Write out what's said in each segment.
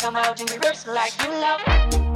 come out in reverse like you love.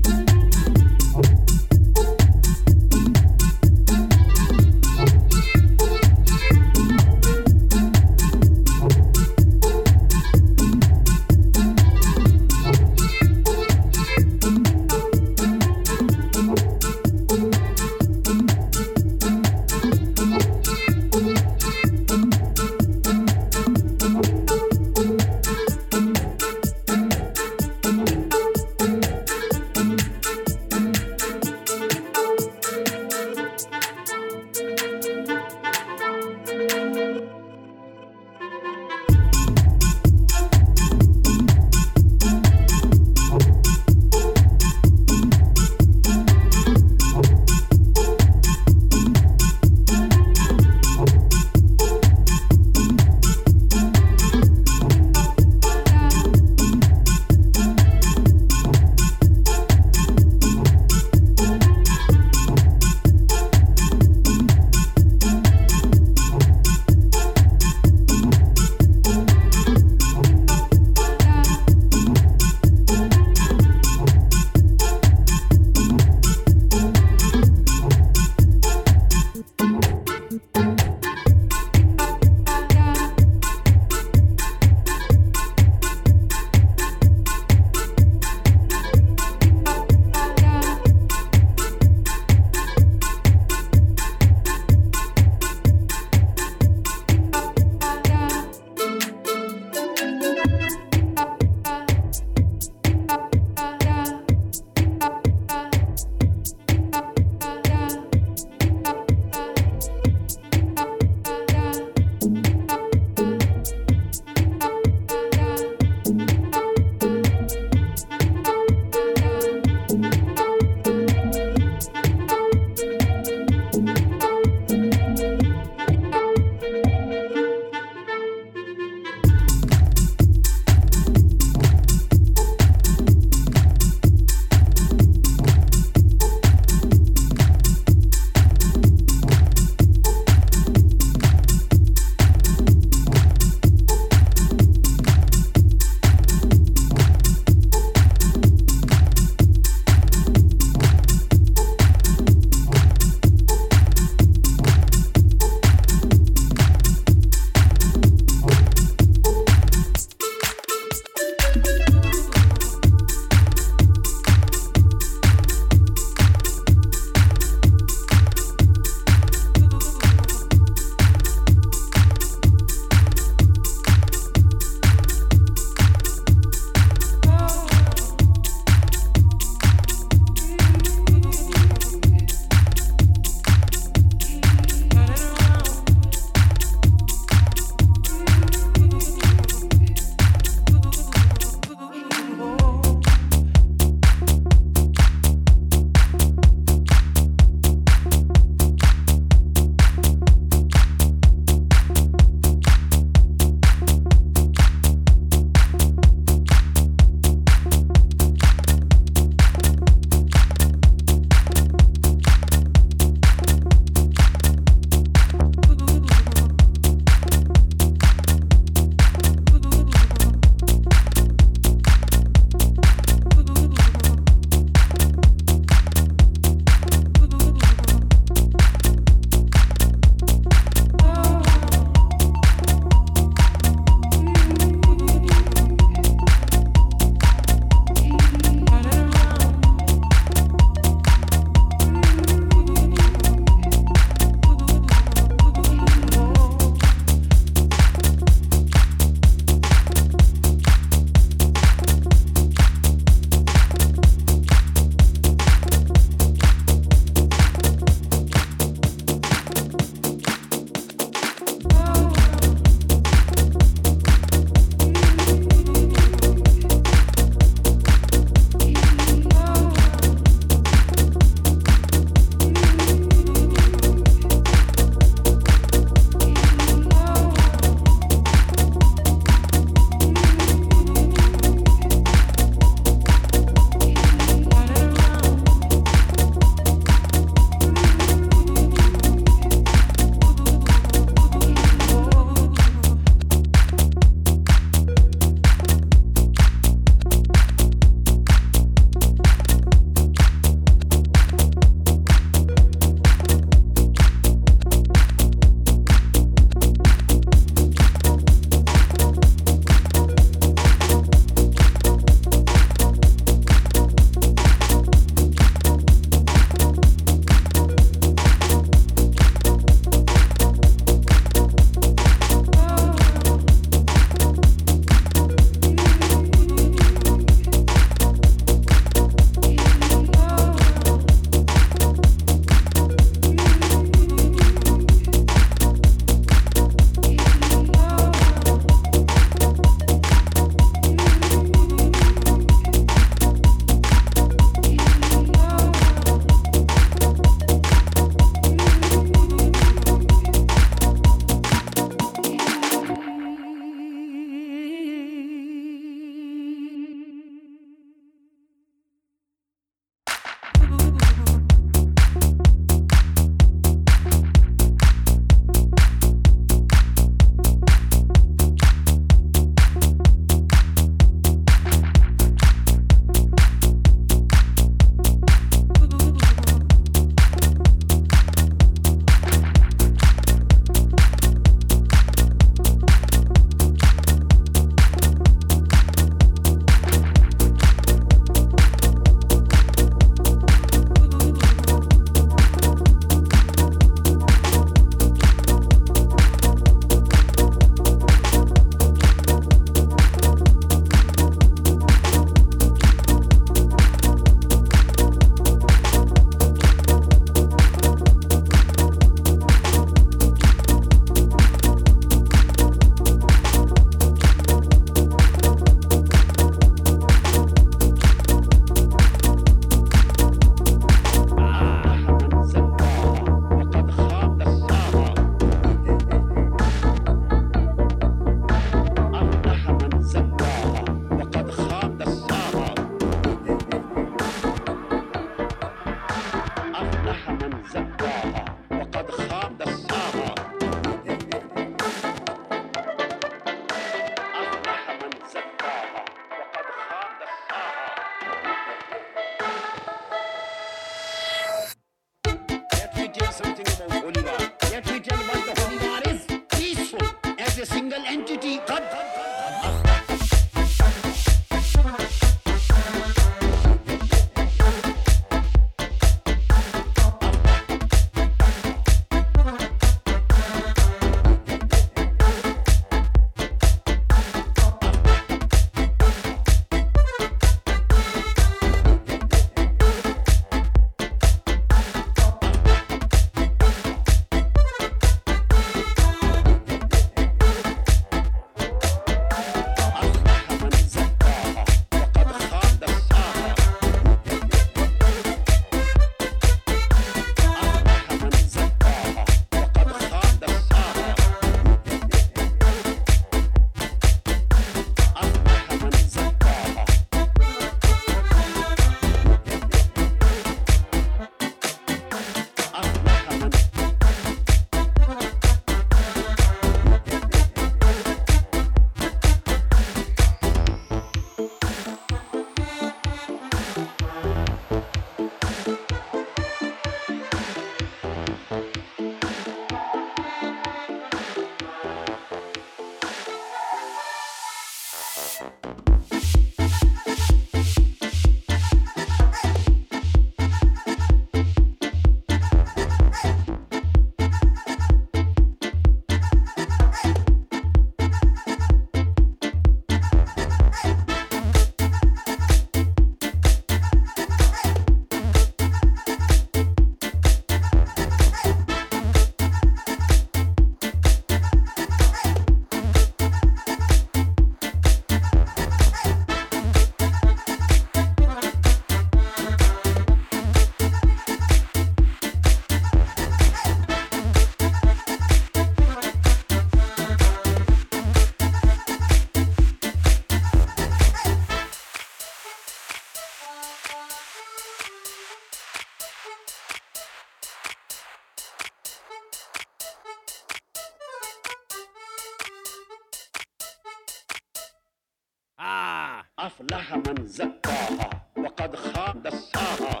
أفلح من زكاها وقد خاب دساها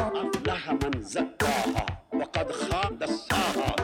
أفلح من زكاها وقد خاب دساها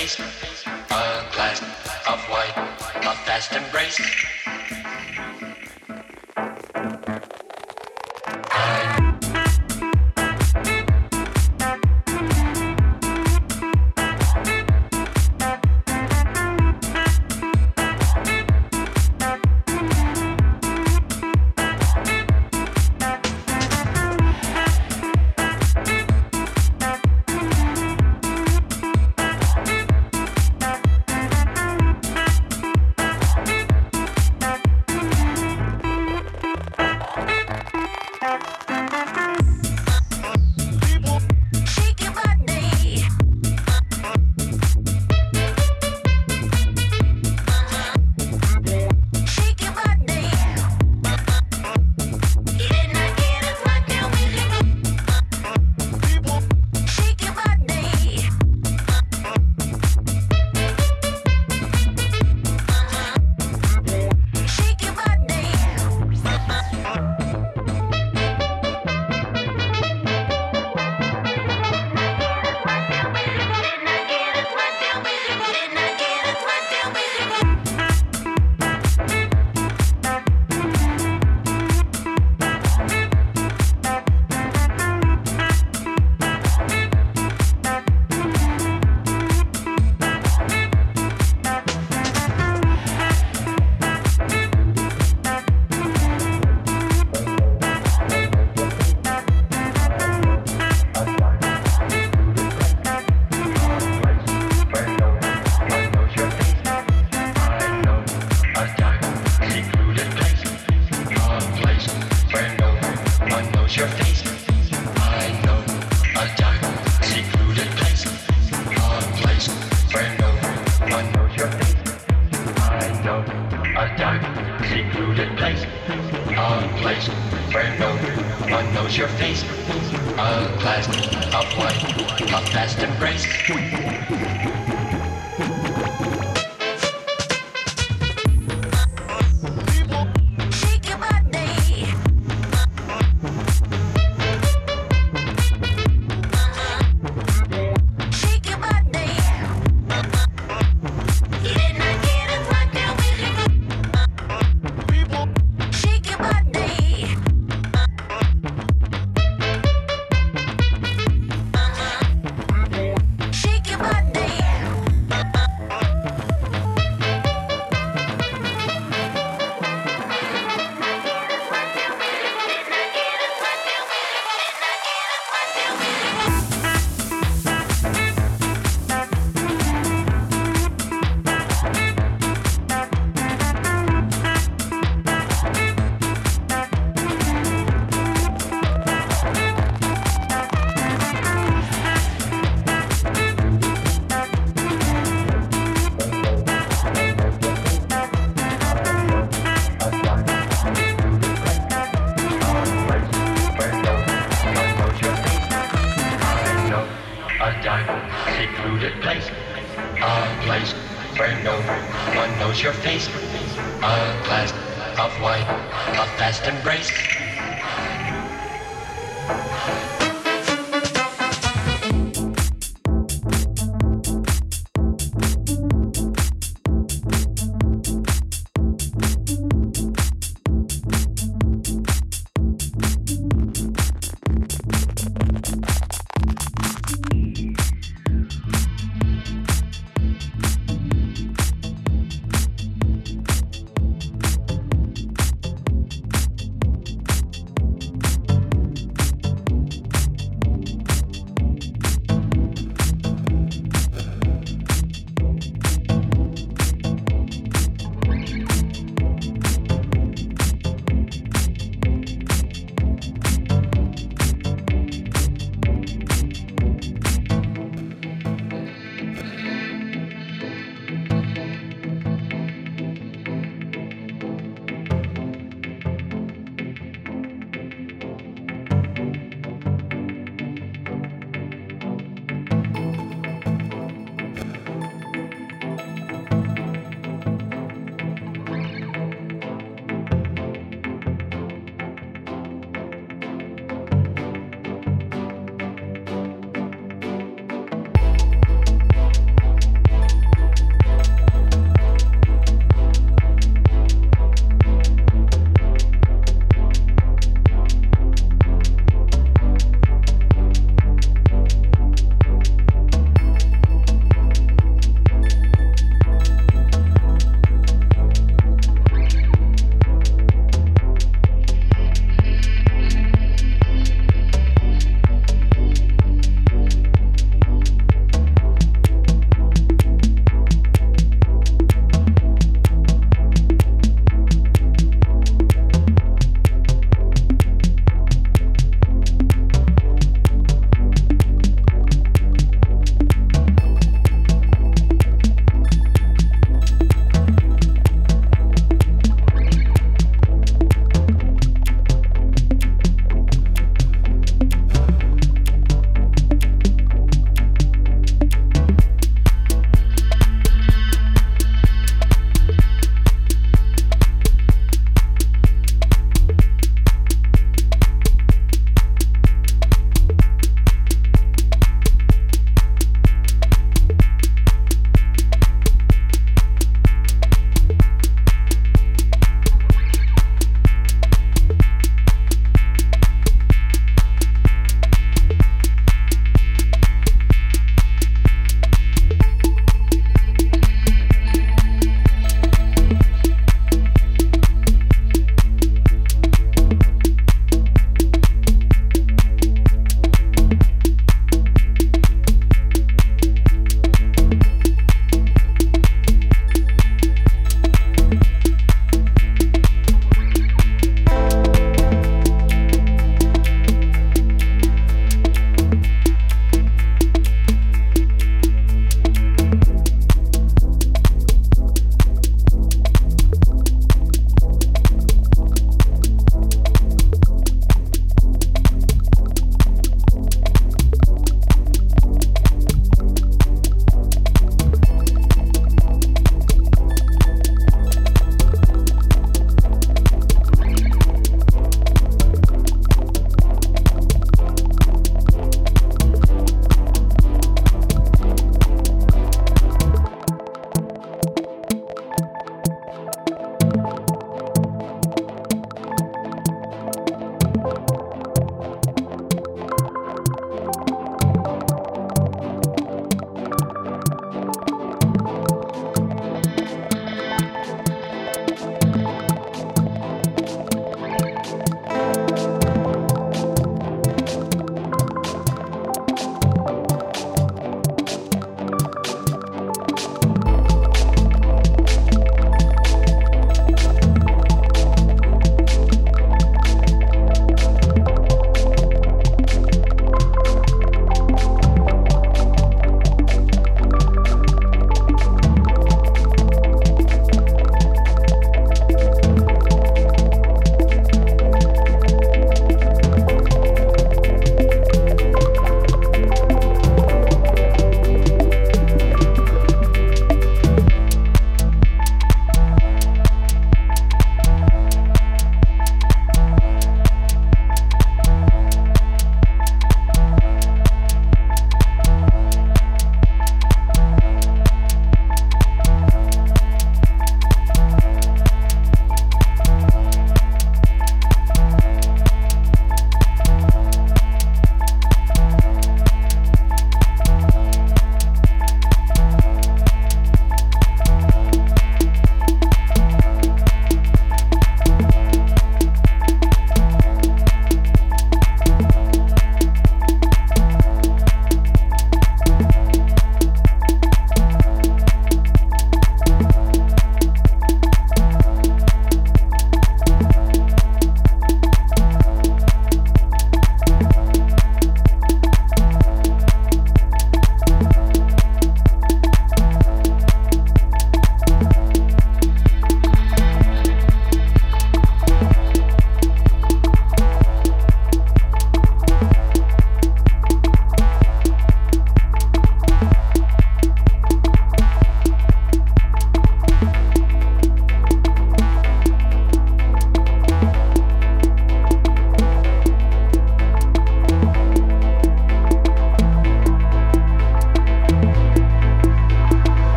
basement.